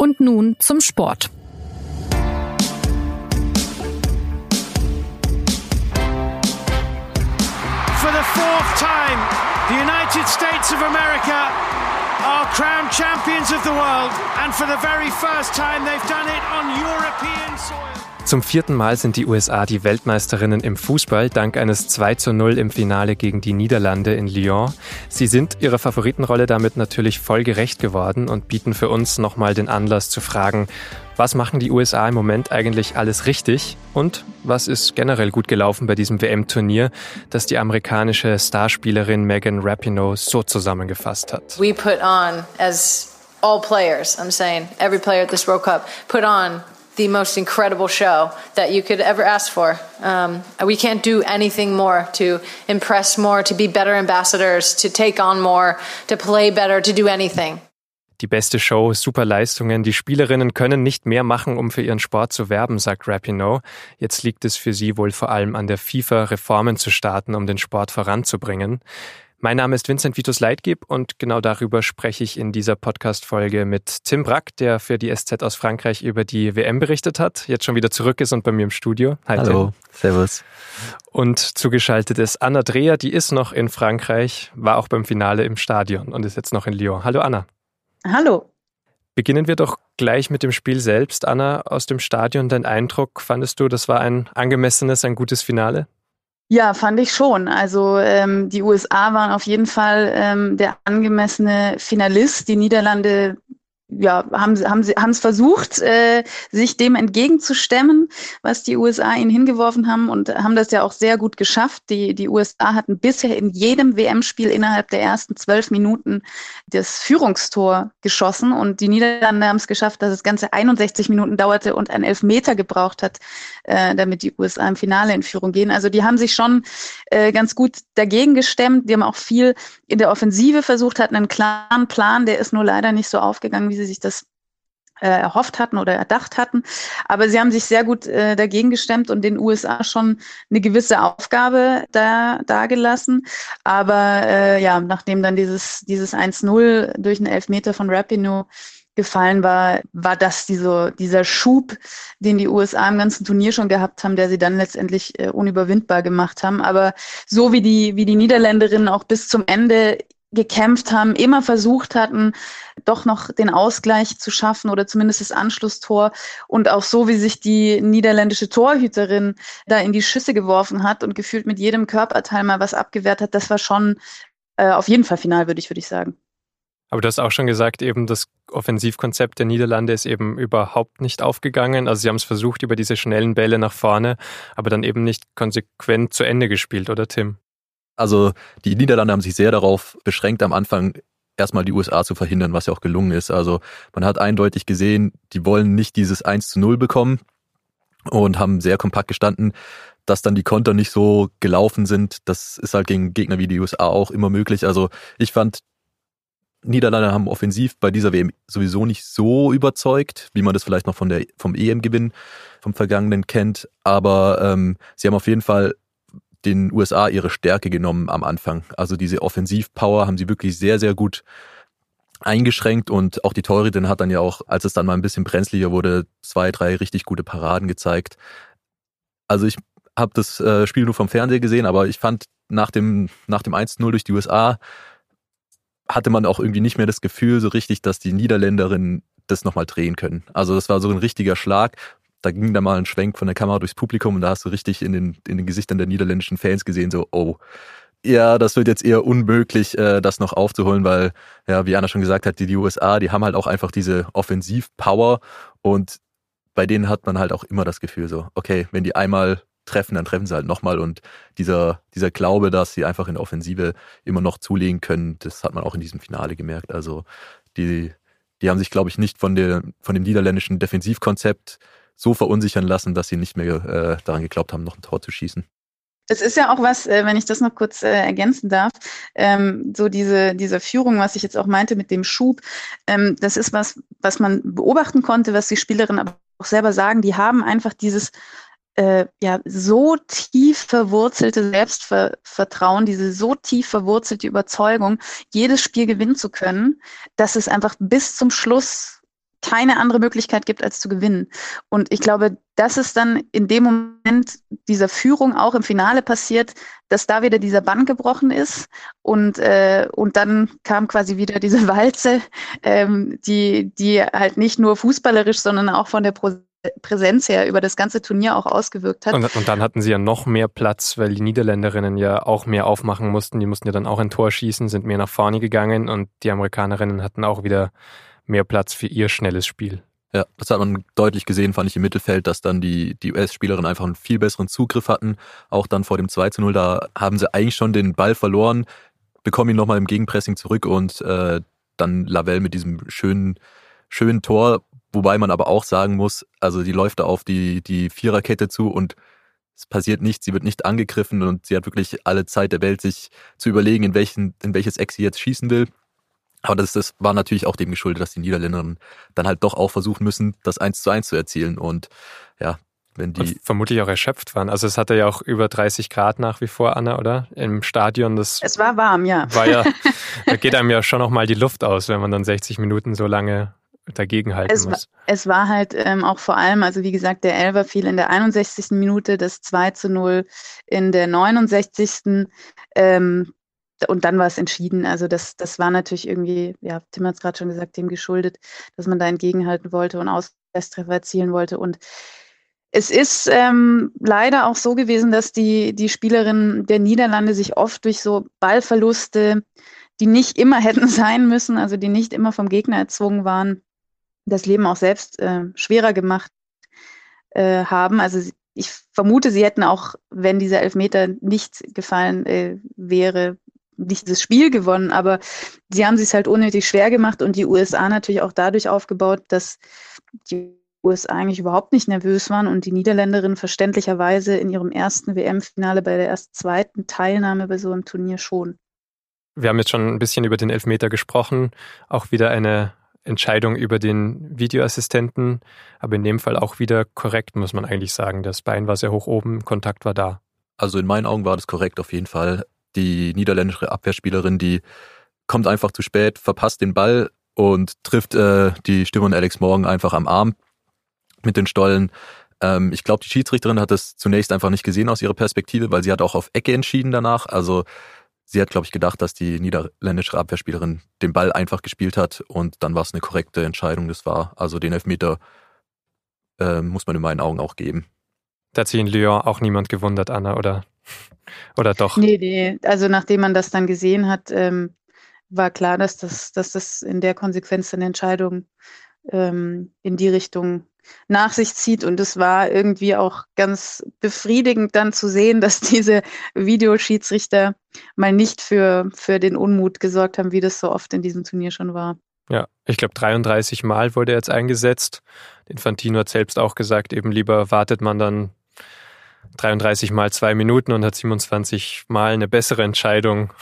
Und nun zum Sport. For the fourth time, the United States of America are crowned champions of the world, and for the very first time, they've done it on European soil. Zum vierten Mal sind die USA die Weltmeisterinnen im Fußball dank eines 2 zu 0 im Finale gegen die Niederlande in Lyon. Sie sind ihrer Favoritenrolle damit natürlich voll gerecht geworden und bieten für uns nochmal den Anlass zu fragen, was machen die USA im Moment eigentlich alles richtig und was ist generell gut gelaufen bei diesem WM-Turnier, das die amerikanische Starspielerin Megan Rapinoe so zusammengefasst hat. We put on as all players, I'm saying every player at this World Cup put on the most incredible show that you could ever ask for. Um, we can't do anything more to impress more, to be better ambassadors, to take on more, to play better, to do anything. Die beste Show, super Leistungen. Die Spielerinnen können nicht mehr machen, um für ihren Sport zu werben, sagt Rapinoe. Jetzt liegt es für sie wohl vor allem an der FIFA, Reformen zu starten, um den Sport voranzubringen. Mein Name ist Vincent Vitus Leitgeb und genau darüber spreche ich in dieser Podcast-Folge mit Tim Brack, der für die SZ aus Frankreich über die WM berichtet hat, jetzt schon wieder zurück ist und bei mir im Studio. Hi, Hallo, Tim. servus. Und zugeschaltet ist Anna Dreher, die ist noch in Frankreich, war auch beim Finale im Stadion und ist jetzt noch in Lyon. Hallo Anna. Hallo. Beginnen wir doch gleich mit dem Spiel selbst. Anna, aus dem Stadion, dein Eindruck, fandest du, das war ein angemessenes, ein gutes Finale? Ja, fand ich schon. Also ähm, die USA waren auf jeden Fall ähm, der angemessene Finalist. Die Niederlande ja, haben, haben sie haben es versucht, äh, sich dem entgegenzustemmen, was die USA ihnen hingeworfen haben und haben das ja auch sehr gut geschafft. Die, die USA hatten bisher in jedem WM-Spiel innerhalb der ersten zwölf Minuten das Führungstor geschossen und die Niederlande haben es geschafft, dass es ganze 61 Minuten dauerte und ein Elfmeter gebraucht hat, äh, damit die USA im Finale in Führung gehen. Also die haben sich schon äh, ganz gut dagegen gestemmt. Die haben auch viel in der Offensive versucht, hatten einen klaren Plan, der ist nur leider nicht so aufgegangen, wie sie sich das äh, erhofft hatten oder erdacht hatten. Aber sie haben sich sehr gut äh, dagegen gestemmt und den USA schon eine gewisse Aufgabe da dargelassen. Aber äh, ja, nachdem dann dieses, dieses 1-0 durch einen Elfmeter von Rapinoe gefallen war, war das diese, dieser Schub, den die USA im ganzen Turnier schon gehabt haben, der sie dann letztendlich äh, unüberwindbar gemacht haben. Aber so wie die, wie die Niederländerinnen auch bis zum Ende gekämpft haben, immer versucht hatten, doch noch den Ausgleich zu schaffen oder zumindest das Anschlusstor. Und auch so, wie sich die niederländische Torhüterin da in die Schüsse geworfen hat und gefühlt mit jedem Körperteil mal was abgewehrt hat, das war schon äh, auf jeden Fall final, würde ich, würde ich sagen. Aber du hast auch schon gesagt, eben das Offensivkonzept der Niederlande ist eben überhaupt nicht aufgegangen. Also sie haben es versucht über diese schnellen Bälle nach vorne, aber dann eben nicht konsequent zu Ende gespielt, oder Tim? Also die Niederlande haben sich sehr darauf beschränkt, am Anfang erstmal die USA zu verhindern, was ja auch gelungen ist. Also man hat eindeutig gesehen, die wollen nicht dieses 1 zu 0 bekommen und haben sehr kompakt gestanden. Dass dann die Konter nicht so gelaufen sind, das ist halt gegen Gegner wie die USA auch immer möglich. Also ich fand, Niederlande haben offensiv bei dieser WM sowieso nicht so überzeugt, wie man das vielleicht noch von der, vom EM-Gewinn vom Vergangenen kennt. Aber ähm, sie haben auf jeden Fall den USA ihre Stärke genommen am Anfang. Also diese Offensivpower haben sie wirklich sehr, sehr gut eingeschränkt und auch die Torhüterin hat dann ja auch, als es dann mal ein bisschen brenzliger wurde, zwei, drei richtig gute Paraden gezeigt. Also ich habe das äh, Spiel nur vom Fernseher gesehen, aber ich fand nach dem, nach dem 1-0 durch die USA hatte man auch irgendwie nicht mehr das Gefühl so richtig, dass die Niederländerinnen das nochmal drehen können. Also das war so ein richtiger Schlag da ging da mal ein Schwenk von der Kamera durchs Publikum und da hast du richtig in den, in den Gesichtern der niederländischen Fans gesehen, so, oh, ja, das wird jetzt eher unmöglich, äh, das noch aufzuholen, weil, ja, wie Anna schon gesagt hat, die, die USA, die haben halt auch einfach diese Offensivpower und bei denen hat man halt auch immer das Gefühl so, okay, wenn die einmal treffen, dann treffen sie halt nochmal und dieser, dieser Glaube, dass sie einfach in der Offensive immer noch zulegen können, das hat man auch in diesem Finale gemerkt. Also die, die haben sich, glaube ich, nicht von, der, von dem niederländischen Defensivkonzept so verunsichern lassen, dass sie nicht mehr äh, daran geglaubt haben, noch ein Tor zu schießen. Es ist ja auch was, äh, wenn ich das noch kurz äh, ergänzen darf, ähm, so diese, diese Führung, was ich jetzt auch meinte mit dem Schub, ähm, das ist was, was man beobachten konnte, was die Spielerinnen aber auch selber sagen, die haben einfach dieses äh, ja so tief verwurzelte Selbstvertrauen, diese so tief verwurzelte Überzeugung, jedes Spiel gewinnen zu können, dass es einfach bis zum Schluss keine andere Möglichkeit gibt, als zu gewinnen. Und ich glaube, das ist dann in dem Moment dieser Führung auch im Finale passiert, dass da wieder dieser Bann gebrochen ist und, äh, und dann kam quasi wieder diese Walze, ähm, die, die halt nicht nur fußballerisch, sondern auch von der Pro Präsenz her über das ganze Turnier auch ausgewirkt hat. Und, und, dann hatten sie ja noch mehr Platz, weil die Niederländerinnen ja auch mehr aufmachen mussten. Die mussten ja dann auch ein Tor schießen, sind mehr nach vorne gegangen und die Amerikanerinnen hatten auch wieder mehr Platz für ihr schnelles Spiel. Ja, das hat man deutlich gesehen, fand ich im Mittelfeld, dass dann die, die US-Spielerinnen einfach einen viel besseren Zugriff hatten. Auch dann vor dem 2 zu 0, da haben sie eigentlich schon den Ball verloren, bekommen ihn nochmal im Gegenpressing zurück und äh, dann Lavelle mit diesem schönen, schönen Tor, wobei man aber auch sagen muss, also die läuft da auf die, die Viererkette zu und es passiert nichts, sie wird nicht angegriffen und sie hat wirklich alle Zeit der Welt, sich zu überlegen, in, welchen, in welches Eck sie jetzt schießen will. Aber das, das war natürlich auch dem geschuldet, dass die Niederländerinnen dann halt doch auch versuchen müssen, das eins zu eins zu erzielen. Und ja, wenn die. Und vermutlich auch erschöpft waren. Also es hatte ja auch über 30 Grad nach wie vor, Anna, oder? Im Stadion. Das es war warm, ja. War ja, da geht einem ja schon nochmal die Luft aus, wenn man dann 60 Minuten so lange dagegenhalten es muss. War, es war halt ähm, auch vor allem, also wie gesagt, der Elver fiel in der 61. Minute, das 2 zu 0 in der 69. Ähm, und dann war es entschieden. Also das, das war natürlich irgendwie, ja, Tim hat es gerade schon gesagt, dem geschuldet, dass man da entgegenhalten wollte und Ausgleichstreffer erzielen wollte. Und es ist ähm, leider auch so gewesen, dass die, die Spielerinnen der Niederlande sich oft durch so Ballverluste, die nicht immer hätten sein müssen, also die nicht immer vom Gegner erzwungen waren, das Leben auch selbst äh, schwerer gemacht äh, haben. Also ich vermute, sie hätten auch, wenn dieser Elfmeter nicht gefallen äh, wäre, nicht dieses Spiel gewonnen, aber sie haben sich halt unnötig schwer gemacht und die USA natürlich auch dadurch aufgebaut, dass die USA eigentlich überhaupt nicht nervös waren und die Niederländerinnen verständlicherweise in ihrem ersten WM-Finale bei der erst zweiten Teilnahme bei so einem Turnier schon. Wir haben jetzt schon ein bisschen über den Elfmeter gesprochen, auch wieder eine Entscheidung über den Videoassistenten, aber in dem Fall auch wieder korrekt, muss man eigentlich sagen. Das Bein war sehr hoch oben, Kontakt war da. Also in meinen Augen war das korrekt auf jeden Fall die niederländische Abwehrspielerin, die kommt einfach zu spät, verpasst den Ball und trifft äh, die Stimme Alex Morgan einfach am Arm mit den Stollen. Ähm, ich glaube, die Schiedsrichterin hat das zunächst einfach nicht gesehen aus ihrer Perspektive, weil sie hat auch auf Ecke entschieden danach. Also sie hat, glaube ich, gedacht, dass die niederländische Abwehrspielerin den Ball einfach gespielt hat und dann war es eine korrekte Entscheidung. Das war also den Elfmeter äh, muss man in meinen Augen auch geben. Da hat sich in Lyon auch niemand gewundert, Anna, oder? Oder doch? Nee, nee. Also nachdem man das dann gesehen hat, ähm, war klar, dass das, dass das in der Konsequenz eine Entscheidung ähm, in die Richtung nach sich zieht. Und es war irgendwie auch ganz befriedigend dann zu sehen, dass diese Videoschiedsrichter mal nicht für, für den Unmut gesorgt haben, wie das so oft in diesem Turnier schon war. Ja, ich glaube 33 Mal wurde jetzt eingesetzt. Infantino hat selbst auch gesagt, eben lieber wartet man dann 33 mal zwei Minuten und hat 27 mal eine bessere Entscheidung,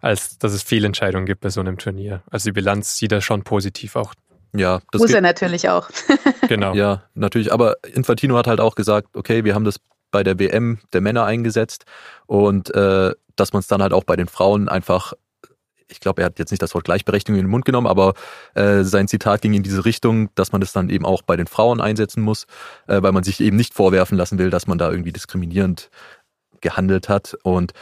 als dass es Fehlentscheidungen gibt bei so einem Turnier. Also die Bilanz sieht da schon positiv auch. Ja, das muss er natürlich auch. genau. Ja, natürlich. Aber Infantino hat halt auch gesagt, okay, wir haben das bei der WM der Männer eingesetzt und äh, dass man es dann halt auch bei den Frauen einfach ich glaube, er hat jetzt nicht das Wort Gleichberechtigung in den Mund genommen, aber äh, sein Zitat ging in diese Richtung, dass man das dann eben auch bei den Frauen einsetzen muss, äh, weil man sich eben nicht vorwerfen lassen will, dass man da irgendwie diskriminierend gehandelt hat. Und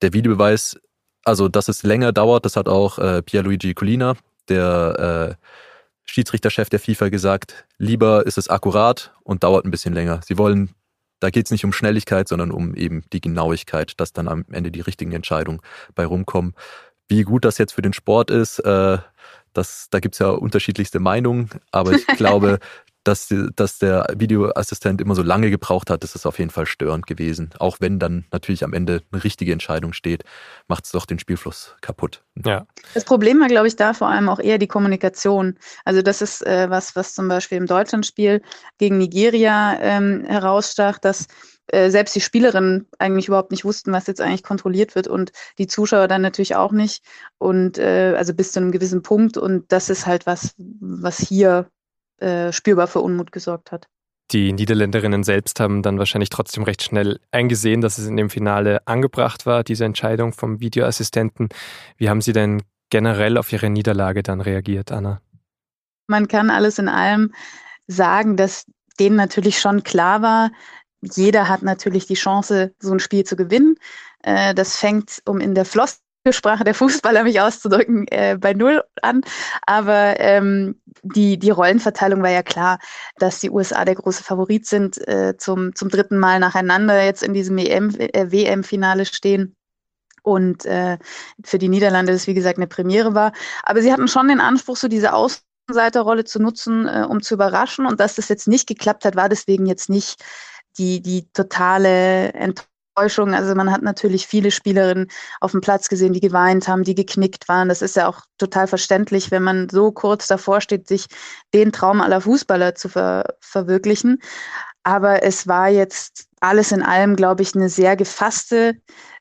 der Videobeweis, also dass es länger dauert, das hat auch äh, Pierluigi Colina, der äh, Schiedsrichterchef der FIFA, gesagt, lieber ist es akkurat und dauert ein bisschen länger. Sie wollen da geht es nicht um Schnelligkeit, sondern um eben die Genauigkeit, dass dann am Ende die richtigen Entscheidungen bei rumkommen. Wie gut das jetzt für den Sport ist, äh, das, da gibt's ja unterschiedlichste Meinungen, aber ich glaube, dass, dass der Videoassistent immer so lange gebraucht hat, das ist auf jeden Fall störend gewesen. Auch wenn dann natürlich am Ende eine richtige Entscheidung steht, macht es doch den Spielfluss kaputt. Ja. Das Problem war, glaube ich, da vor allem auch eher die Kommunikation. Also das ist äh, was, was zum Beispiel im Deutschlandspiel gegen Nigeria ähm, herausstach, dass äh, selbst die Spielerinnen eigentlich überhaupt nicht wussten, was jetzt eigentlich kontrolliert wird und die Zuschauer dann natürlich auch nicht. Und äh, also bis zu einem gewissen Punkt. Und das ist halt was, was hier äh, spürbar für Unmut gesorgt hat. Die Niederländerinnen selbst haben dann wahrscheinlich trotzdem recht schnell eingesehen, dass es in dem Finale angebracht war, diese Entscheidung vom Videoassistenten. Wie haben Sie denn generell auf Ihre Niederlage dann reagiert, Anna? man kann alles in allem sagen, dass denen natürlich schon klar war, jeder hat natürlich die Chance, so ein Spiel zu gewinnen. Äh, das fängt, um in der Flosselsprache der Fußballer mich auszudrücken, äh, bei Null an. Aber ähm, die, die Rollenverteilung war ja klar, dass die USA der große Favorit sind, äh, zum, zum dritten Mal nacheinander jetzt in diesem EM, äh, WM-Finale stehen. Und äh, für die Niederlande das, wie gesagt, eine Premiere war. Aber sie hatten schon den Anspruch, so diese Außenseiterrolle zu nutzen, äh, um zu überraschen. Und dass das jetzt nicht geklappt hat, war deswegen jetzt nicht die, die totale Enttäuschung. Also man hat natürlich viele Spielerinnen auf dem Platz gesehen, die geweint haben, die geknickt waren. Das ist ja auch total verständlich, wenn man so kurz davor steht, sich den Traum aller Fußballer zu ver verwirklichen. Aber es war jetzt alles in allem, glaube ich, eine sehr gefasste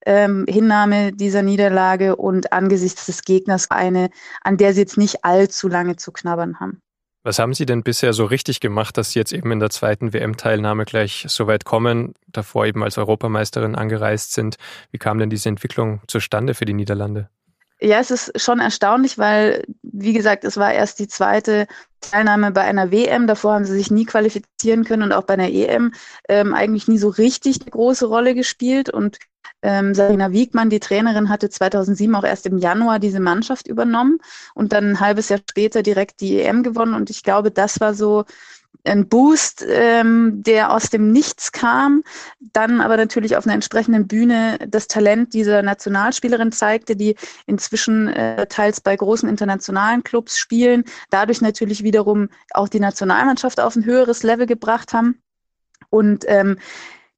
ähm, Hinnahme dieser Niederlage und angesichts des Gegners eine, an der sie jetzt nicht allzu lange zu knabbern haben. Was haben Sie denn bisher so richtig gemacht, dass Sie jetzt eben in der zweiten WM-Teilnahme gleich so weit kommen, davor eben als Europameisterin angereist sind? Wie kam denn diese Entwicklung zustande für die Niederlande? Ja, es ist schon erstaunlich, weil, wie gesagt, es war erst die zweite Teilnahme bei einer WM. Davor haben sie sich nie qualifizieren können und auch bei einer EM ähm, eigentlich nie so richtig eine große Rolle gespielt. Und ähm, Sarina Wiegmann, die Trainerin, hatte 2007 auch erst im Januar diese Mannschaft übernommen und dann ein halbes Jahr später direkt die EM gewonnen. Und ich glaube, das war so ein Boost, ähm, der aus dem Nichts kam, dann aber natürlich auf einer entsprechenden Bühne das Talent dieser Nationalspielerin zeigte, die inzwischen äh, teils bei großen internationalen Clubs spielen, dadurch natürlich wiederum auch die Nationalmannschaft auf ein höheres Level gebracht haben. Und ähm,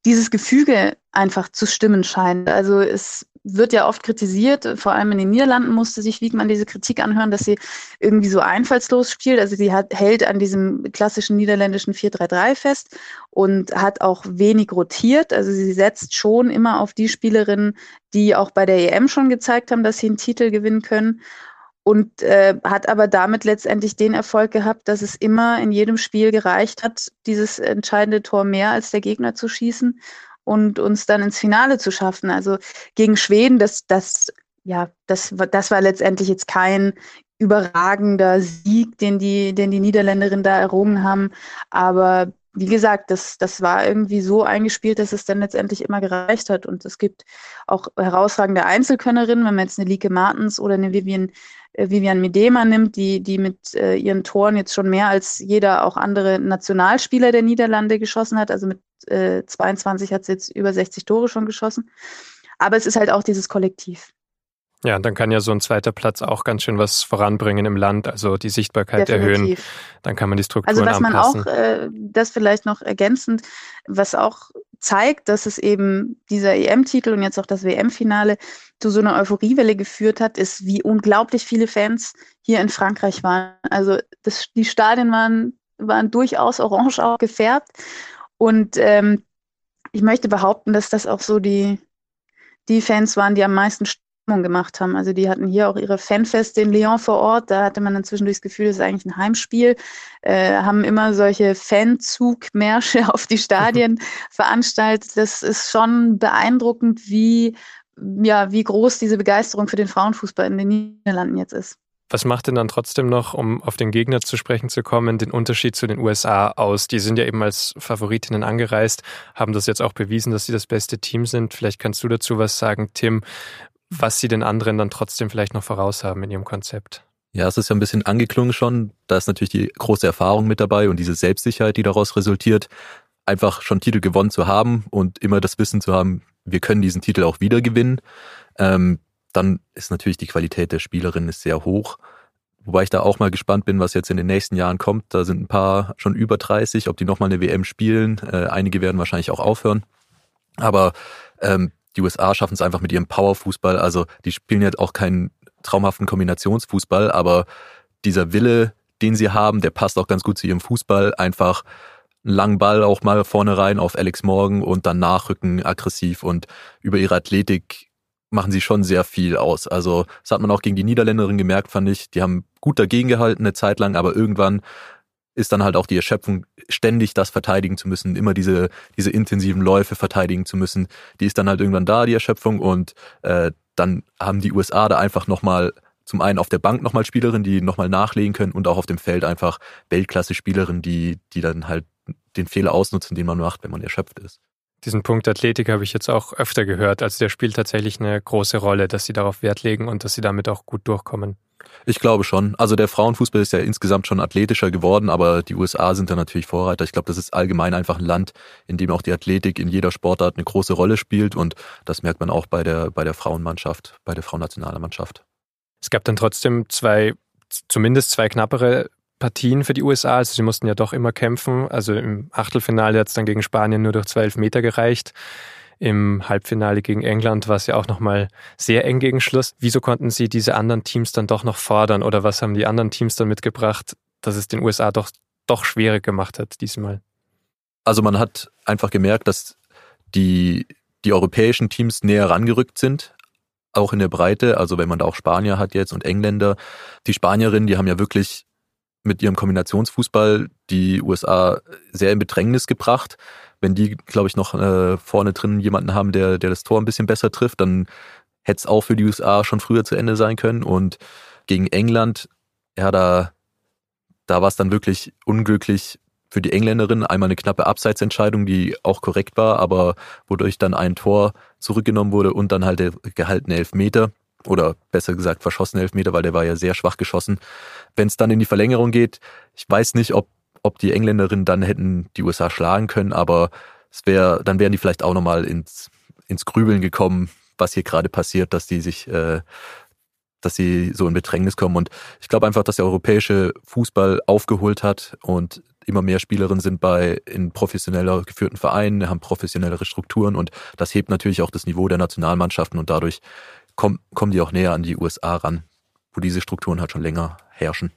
dieses Gefüge einfach zu stimmen scheint. Also es wird ja oft kritisiert, vor allem in den Niederlanden musste sich Wiegmann diese Kritik anhören, dass sie irgendwie so einfallslos spielt. Also sie hat, hält an diesem klassischen niederländischen 4-3-3 fest und hat auch wenig rotiert. Also sie setzt schon immer auf die Spielerinnen, die auch bei der EM schon gezeigt haben, dass sie einen Titel gewinnen können und äh, hat aber damit letztendlich den Erfolg gehabt, dass es immer in jedem Spiel gereicht hat, dieses entscheidende Tor mehr als der Gegner zu schießen und uns dann ins Finale zu schaffen. Also gegen Schweden, das, das, ja, das, das war letztendlich jetzt kein überragender Sieg, den die, den die Niederländerinnen da errungen haben. Aber wie gesagt, das, das war irgendwie so eingespielt, dass es dann letztendlich immer gereicht hat. Und es gibt auch herausragende Einzelkönnerinnen, wenn man jetzt eine Lieke Martens oder eine Vivian, äh, Vivian Medema nimmt, die, die mit äh, ihren Toren jetzt schon mehr als jeder auch andere Nationalspieler der Niederlande geschossen hat. Also mit äh, 22 hat sie jetzt über 60 Tore schon geschossen. Aber es ist halt auch dieses Kollektiv. Ja, dann kann ja so ein zweiter Platz auch ganz schön was voranbringen im Land, also die Sichtbarkeit Definitiv. erhöhen. Dann kann man die Strukturen Also was man anpassen. auch, äh, das vielleicht noch ergänzend, was auch zeigt, dass es eben dieser EM-Titel und jetzt auch das WM-Finale zu so einer Euphoriewelle geführt hat, ist, wie unglaublich viele Fans hier in Frankreich waren. Also das, die Stadien waren, waren durchaus orange auch gefärbt. Und ähm, ich möchte behaupten, dass das auch so die, die Fans waren, die am meisten gemacht haben. Also die hatten hier auch ihre Fanfeste in Lyon vor Ort. Da hatte man dann zwischendurch das Gefühl, das ist eigentlich ein Heimspiel. Äh, haben immer solche Fanzugmärsche auf die Stadien veranstaltet. Das ist schon beeindruckend, wie, ja, wie groß diese Begeisterung für den Frauenfußball in den Niederlanden jetzt ist. Was macht denn dann trotzdem noch, um auf den Gegner zu sprechen zu kommen, den Unterschied zu den USA aus? Die sind ja eben als Favoritinnen angereist, haben das jetzt auch bewiesen, dass sie das beste Team sind. Vielleicht kannst du dazu was sagen, Tim was sie den anderen dann trotzdem vielleicht noch voraus haben in ihrem Konzept. Ja, es ist ja ein bisschen angeklungen schon. Da ist natürlich die große Erfahrung mit dabei und diese Selbstsicherheit, die daraus resultiert, einfach schon Titel gewonnen zu haben und immer das Wissen zu haben, wir können diesen Titel auch wieder gewinnen. Ähm, dann ist natürlich die Qualität der Spielerin ist sehr hoch. Wobei ich da auch mal gespannt bin, was jetzt in den nächsten Jahren kommt. Da sind ein paar schon über 30, ob die nochmal eine WM spielen. Äh, einige werden wahrscheinlich auch aufhören. Aber ähm, die USA schaffen es einfach mit ihrem Powerfußball. Also die spielen jetzt auch keinen traumhaften Kombinationsfußball, aber dieser Wille, den sie haben, der passt auch ganz gut zu ihrem Fußball. Einfach einen langen Ball auch mal vorne rein auf Alex Morgan und dann nachrücken aggressiv und über ihre Athletik machen sie schon sehr viel aus. Also das hat man auch gegen die Niederländerin gemerkt, fand ich. Die haben gut dagegen gehalten eine Zeit lang, aber irgendwann ist dann halt auch die Erschöpfung, ständig das verteidigen zu müssen, immer diese, diese intensiven Läufe verteidigen zu müssen. Die ist dann halt irgendwann da, die Erschöpfung, und äh, dann haben die USA da einfach nochmal zum einen auf der Bank nochmal Spielerinnen, die nochmal nachlegen können und auch auf dem Feld einfach Weltklasse-Spielerinnen, die, die dann halt den Fehler ausnutzen, den man macht, wenn man erschöpft ist. Diesen Punkt Athletik habe ich jetzt auch öfter gehört. Also der spielt tatsächlich eine große Rolle, dass sie darauf Wert legen und dass sie damit auch gut durchkommen. Ich glaube schon. Also der Frauenfußball ist ja insgesamt schon athletischer geworden, aber die USA sind da natürlich Vorreiter. Ich glaube, das ist allgemein einfach ein Land, in dem auch die Athletik in jeder Sportart eine große Rolle spielt und das merkt man auch bei der, bei der Frauenmannschaft, bei der Frauennationalmannschaft. Es gab dann trotzdem zwei, zumindest zwei knappere Partien für die USA. Also sie mussten ja doch immer kämpfen. Also im Achtelfinale hat es dann gegen Spanien nur durch zwei Elfmeter gereicht. Im Halbfinale gegen England war es ja auch nochmal sehr eng gegen Schluss. Wieso konnten Sie diese anderen Teams dann doch noch fordern oder was haben die anderen Teams dann mitgebracht, dass es den USA doch, doch schwierig gemacht hat diesmal? Also man hat einfach gemerkt, dass die, die europäischen Teams näher rangerückt sind, auch in der Breite. Also wenn man da auch Spanier hat jetzt und Engländer. Die Spanierinnen, die haben ja wirklich mit ihrem Kombinationsfußball die USA sehr in Bedrängnis gebracht wenn die, glaube ich, noch äh, vorne drin jemanden haben, der, der das Tor ein bisschen besser trifft, dann hätte es auch für die USA schon früher zu Ende sein können. Und gegen England, ja, da, da war es dann wirklich unglücklich für die Engländerin. Einmal eine knappe Abseitsentscheidung, die auch korrekt war, aber wodurch dann ein Tor zurückgenommen wurde und dann halt der gehaltene Elfmeter oder besser gesagt verschossene Elfmeter, weil der war ja sehr schwach geschossen. Wenn es dann in die Verlängerung geht, ich weiß nicht, ob ob die Engländerinnen dann hätten die USA schlagen können, aber es wäre, dann wären die vielleicht auch nochmal ins, ins Grübeln gekommen, was hier gerade passiert, dass die sich, äh, dass sie so in Bedrängnis kommen. Und ich glaube einfach, dass der europäische Fußball aufgeholt hat und immer mehr Spielerinnen sind bei in professioneller geführten Vereinen, haben professionellere Strukturen und das hebt natürlich auch das Niveau der Nationalmannschaften und dadurch kommen, kommen die auch näher an die USA ran, wo diese Strukturen halt schon länger herrschen.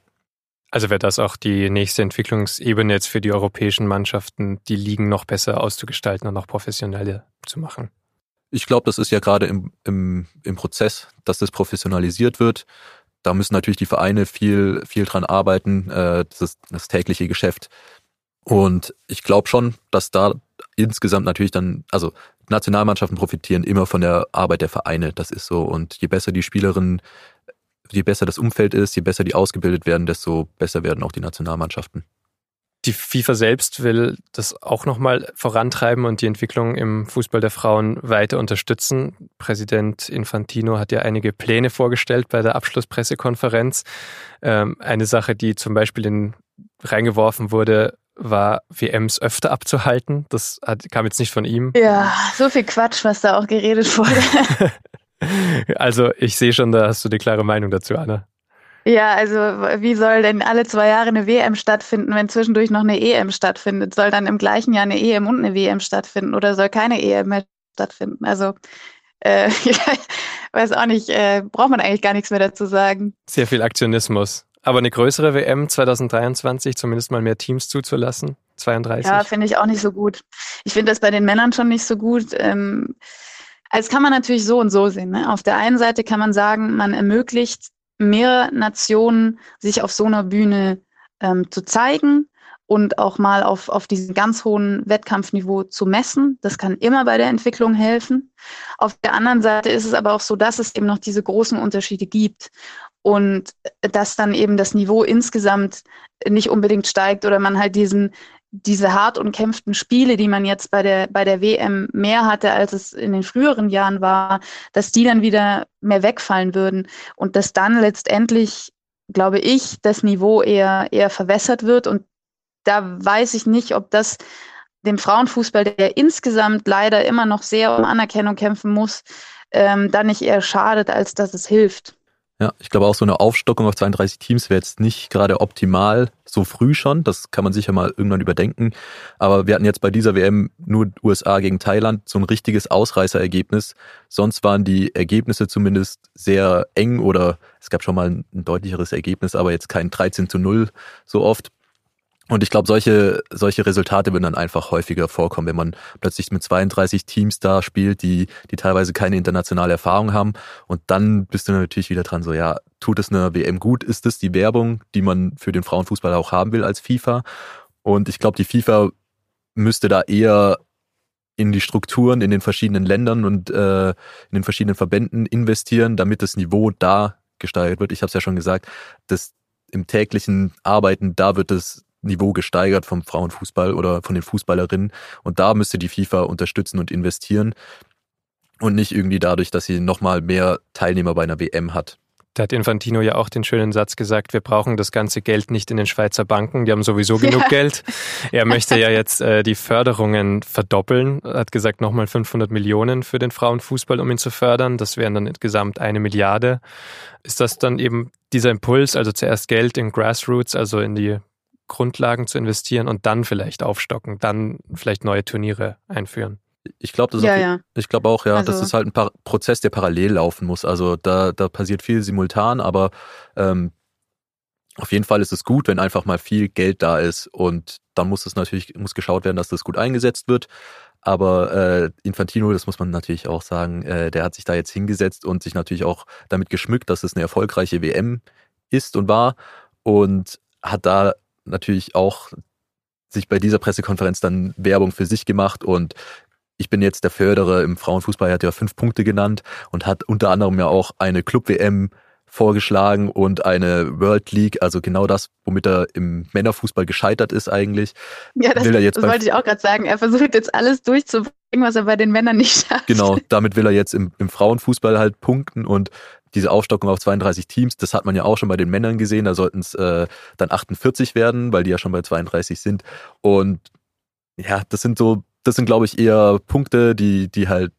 Also wäre das auch die nächste Entwicklungsebene jetzt für die europäischen Mannschaften, die Ligen noch besser auszugestalten und noch professioneller zu machen? Ich glaube, das ist ja gerade im, im, im Prozess, dass das professionalisiert wird. Da müssen natürlich die Vereine viel, viel dran arbeiten. Äh, das ist das tägliche Geschäft. Und ich glaube schon, dass da insgesamt natürlich dann, also Nationalmannschaften profitieren immer von der Arbeit der Vereine. Das ist so. Und je besser die Spielerinnen je besser das Umfeld ist, je besser die ausgebildet werden, desto besser werden auch die Nationalmannschaften. Die FIFA selbst will das auch nochmal vorantreiben und die Entwicklung im Fußball der Frauen weiter unterstützen. Präsident Infantino hat ja einige Pläne vorgestellt bei der Abschlusspressekonferenz. Ähm, eine Sache, die zum Beispiel in, reingeworfen wurde, war WMs öfter abzuhalten. Das kam jetzt nicht von ihm. Ja, so viel Quatsch, was da auch geredet wurde. Also ich sehe schon, da hast du eine klare Meinung dazu, Anna. Ja, also wie soll denn alle zwei Jahre eine WM stattfinden, wenn zwischendurch noch eine EM stattfindet? Soll dann im gleichen Jahr eine EM und eine WM stattfinden oder soll keine EM mehr stattfinden? Also äh, weiß auch nicht, äh, braucht man eigentlich gar nichts mehr dazu sagen. Sehr viel Aktionismus. Aber eine größere WM 2023, zumindest mal mehr Teams zuzulassen? 32? Ja, finde ich auch nicht so gut. Ich finde das bei den Männern schon nicht so gut. Ähm, also kann man natürlich so und so sehen. Ne? Auf der einen Seite kann man sagen, man ermöglicht mehrere Nationen, sich auf so einer Bühne ähm, zu zeigen und auch mal auf, auf diesem ganz hohen Wettkampfniveau zu messen. Das kann immer bei der Entwicklung helfen. Auf der anderen Seite ist es aber auch so, dass es eben noch diese großen Unterschiede gibt und dass dann eben das Niveau insgesamt nicht unbedingt steigt oder man halt diesen diese hart umkämpften Spiele, die man jetzt bei der, bei der WM mehr hatte, als es in den früheren Jahren war, dass die dann wieder mehr wegfallen würden und dass dann letztendlich, glaube ich, das Niveau eher, eher verwässert wird. Und da weiß ich nicht, ob das dem Frauenfußball, der insgesamt leider immer noch sehr um Anerkennung kämpfen muss, ähm, dann nicht eher schadet, als dass es hilft. Ja, ich glaube auch so eine Aufstockung auf 32 Teams wäre jetzt nicht gerade optimal, so früh schon. Das kann man sicher mal irgendwann überdenken. Aber wir hatten jetzt bei dieser WM nur USA gegen Thailand so ein richtiges Ausreißerergebnis. Sonst waren die Ergebnisse zumindest sehr eng oder es gab schon mal ein, deutlicheres Ergebnis, aber jetzt kein 13 zu 0 so oft. Und ich glaube, solche, solche Resultate würden dann einfach häufiger vorkommen, wenn man plötzlich mit 32 Teams da spielt, die, die teilweise keine internationale Erfahrung haben. Und dann bist du natürlich wieder dran, so, ja, tut es eine WM gut? Ist es die Werbung, die man für den Frauenfußball auch haben will als FIFA? Und ich glaube, die FIFA müsste da eher in die Strukturen in den verschiedenen Ländern und äh, in den verschiedenen Verbänden investieren, damit das Niveau da gesteigert wird. Ich habe es ja schon gesagt, dass im täglichen Arbeiten, da wird das Niveau gesteigert vom Frauenfußball oder von den Fußballerinnen. Und da müsste die FIFA unterstützen und investieren. Und nicht irgendwie dadurch, dass sie nochmal mehr Teilnehmer bei einer WM hat. Da hat Infantino ja auch den schönen Satz gesagt, wir brauchen das ganze Geld nicht in den Schweizer Banken, die haben sowieso genug ja. Geld. Er möchte ja jetzt äh, die Förderungen verdoppeln, hat gesagt nochmal 500 Millionen für den Frauenfußball, um ihn zu fördern. Das wären dann insgesamt eine Milliarde. Ist das dann eben dieser Impuls, also zuerst Geld in Grassroots, also in die Grundlagen zu investieren und dann vielleicht aufstocken, dann vielleicht neue Turniere einführen? Ich glaube, das ja, ja. ich glaube auch, ja, also. das ist halt ein Prozess, der parallel laufen muss. Also da, da passiert viel simultan, aber ähm, auf jeden Fall ist es gut, wenn einfach mal viel Geld da ist und dann muss es natürlich muss geschaut werden, dass das gut eingesetzt wird. Aber äh, Infantino, das muss man natürlich auch sagen, äh, der hat sich da jetzt hingesetzt und sich natürlich auch damit geschmückt, dass es eine erfolgreiche WM ist und war und hat da natürlich auch sich bei dieser Pressekonferenz dann Werbung für sich gemacht und ich bin jetzt der Förderer im Frauenfußball, er hat ja fünf Punkte genannt und hat unter anderem ja auch eine Club-WM vorgeschlagen und eine World League, also genau das, womit er im Männerfußball gescheitert ist eigentlich. Ja, das, das wollte ich auch gerade sagen. Er versucht jetzt alles durchzubringen, was er bei den Männern nicht schafft. Genau, damit will er jetzt im, im Frauenfußball halt punkten und diese Aufstockung auf 32 Teams, das hat man ja auch schon bei den Männern gesehen, da sollten es äh, dann 48 werden, weil die ja schon bei 32 sind. Und ja, das sind so das sind, glaube ich, eher Punkte, die, die halt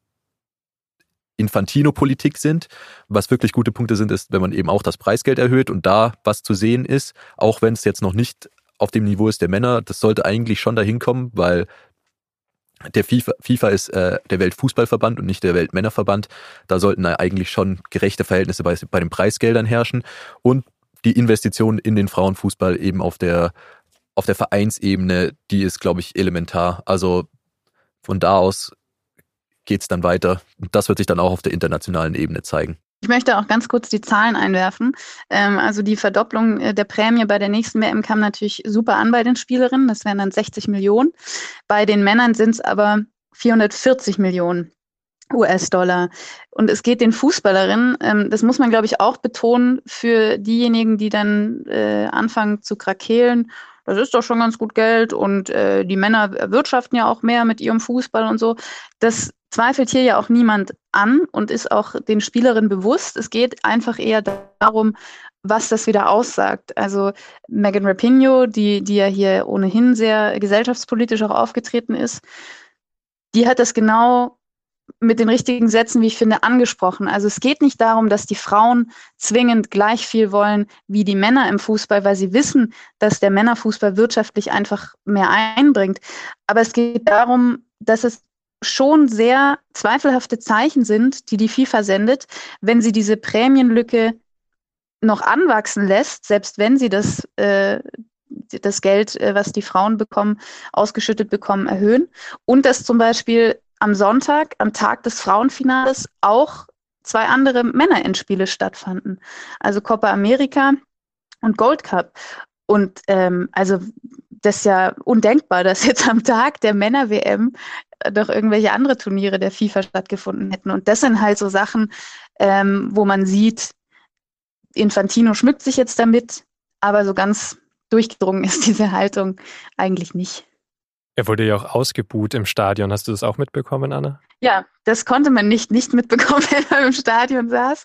Infantino-Politik sind. Was wirklich gute Punkte sind, ist, wenn man eben auch das Preisgeld erhöht und da was zu sehen ist, auch wenn es jetzt noch nicht auf dem Niveau ist der Männer, das sollte eigentlich schon dahin kommen, weil der FIFA, FIFA ist äh, der Weltfußballverband und nicht der Weltmännerverband. Da sollten eigentlich schon gerechte Verhältnisse bei, bei den Preisgeldern herrschen und die Investitionen in den Frauenfußball eben auf der auf der Vereinsebene, die ist, glaube ich, elementar. Also von da aus geht es dann weiter. Das wird sich dann auch auf der internationalen Ebene zeigen. Ich möchte auch ganz kurz die Zahlen einwerfen. Ähm, also die Verdopplung äh, der Prämie bei der nächsten WM kam natürlich super an bei den Spielerinnen. Das wären dann 60 Millionen. Bei den Männern sind es aber 440 Millionen. US-Dollar. Und es geht den Fußballerinnen, ähm, das muss man, glaube ich, auch betonen, für diejenigen, die dann äh, anfangen zu krakeelen das ist doch schon ganz gut Geld und äh, die Männer erwirtschaften ja auch mehr mit ihrem Fußball und so. Das zweifelt hier ja auch niemand an und ist auch den Spielerinnen bewusst. Es geht einfach eher darum, was das wieder aussagt. Also Megan Rapinoe, die, die ja hier ohnehin sehr gesellschaftspolitisch auch aufgetreten ist, die hat das genau mit den richtigen Sätzen, wie ich finde, angesprochen. Also es geht nicht darum, dass die Frauen zwingend gleich viel wollen wie die Männer im Fußball, weil sie wissen, dass der Männerfußball wirtschaftlich einfach mehr einbringt. Aber es geht darum, dass es schon sehr zweifelhafte Zeichen sind, die die FIFA sendet, wenn sie diese Prämienlücke noch anwachsen lässt, selbst wenn sie das, äh, das Geld, äh, was die Frauen bekommen, ausgeschüttet bekommen, erhöhen. Und dass zum Beispiel am Sonntag, am Tag des Frauenfinales, auch zwei andere Männerendspiele stattfanden. Also Copa America und Gold Cup. Und ähm, also das ist ja undenkbar, dass jetzt am Tag der Männer-WM noch irgendwelche andere Turniere der FIFA stattgefunden hätten. Und das sind halt so Sachen, ähm, wo man sieht, Infantino schmückt sich jetzt damit, aber so ganz durchgedrungen ist diese Haltung eigentlich nicht. Er wurde ja auch ausgebuht im Stadion. Hast du das auch mitbekommen, Anna? Ja, das konnte man nicht, nicht mitbekommen, wenn man im Stadion saß.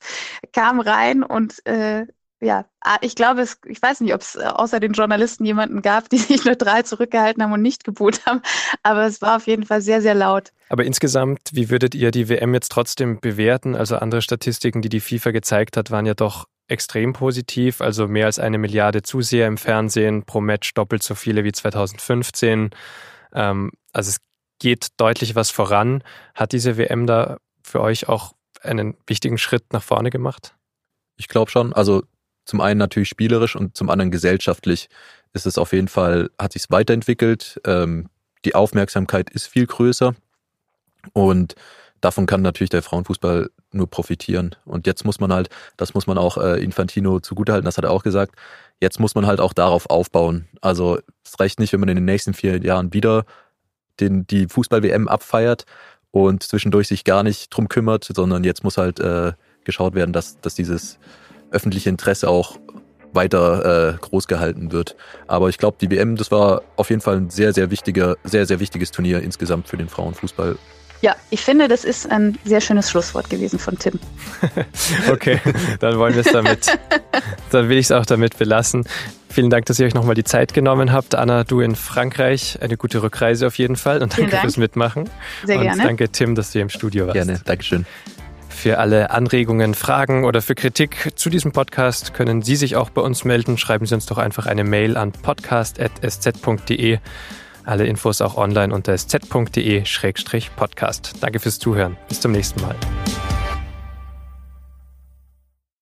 Kam rein und äh, ja, ah, ich glaube, es, ich weiß nicht, ob es äh, außer den Journalisten jemanden gab, die sich drei zurückgehalten haben und nicht geboot haben. Aber es war auf jeden Fall sehr, sehr laut. Aber insgesamt, wie würdet ihr die WM jetzt trotzdem bewerten? Also andere Statistiken, die die FIFA gezeigt hat, waren ja doch extrem positiv. Also mehr als eine Milliarde Zuseher im Fernsehen, pro Match doppelt so viele wie 2015. Ähm, also es geht deutlich was voran. Hat diese WM da für euch auch einen wichtigen Schritt nach vorne gemacht? Ich glaube schon. Also zum einen natürlich spielerisch und zum anderen gesellschaftlich ist es auf jeden Fall, hat sich weiterentwickelt. Ähm, die Aufmerksamkeit ist viel größer und davon kann natürlich der Frauenfußball nur profitieren. Und jetzt muss man halt, das muss man auch äh, Infantino zugutehalten, das hat er auch gesagt, jetzt muss man halt auch darauf aufbauen. Also es reicht nicht, wenn man in den nächsten vier Jahren wieder den, die Fußball-WM abfeiert und zwischendurch sich gar nicht drum kümmert, sondern jetzt muss halt äh, geschaut werden, dass, dass dieses öffentliche Interesse auch weiter äh, groß gehalten wird. Aber ich glaube, die WM, das war auf jeden Fall ein sehr, sehr wichtiger, sehr, sehr wichtiges Turnier insgesamt für den Frauenfußball. Ja, ich finde, das ist ein sehr schönes Schlusswort gewesen von Tim. okay, dann wollen wir es damit, dann will ich es auch damit belassen. Vielen Dank, dass ihr euch nochmal die Zeit genommen habt. Anna, du in Frankreich, eine gute Rückreise auf jeden Fall und danke Dank. fürs Mitmachen. Sehr und gerne. danke, Tim, dass du hier im Studio warst. Gerne, Dankeschön. Für alle Anregungen, Fragen oder für Kritik zu diesem Podcast können Sie sich auch bei uns melden. Schreiben Sie uns doch einfach eine Mail an podcast.sz.de. Alle Infos auch online unter sz.de-podcast. Danke fürs Zuhören. Bis zum nächsten Mal.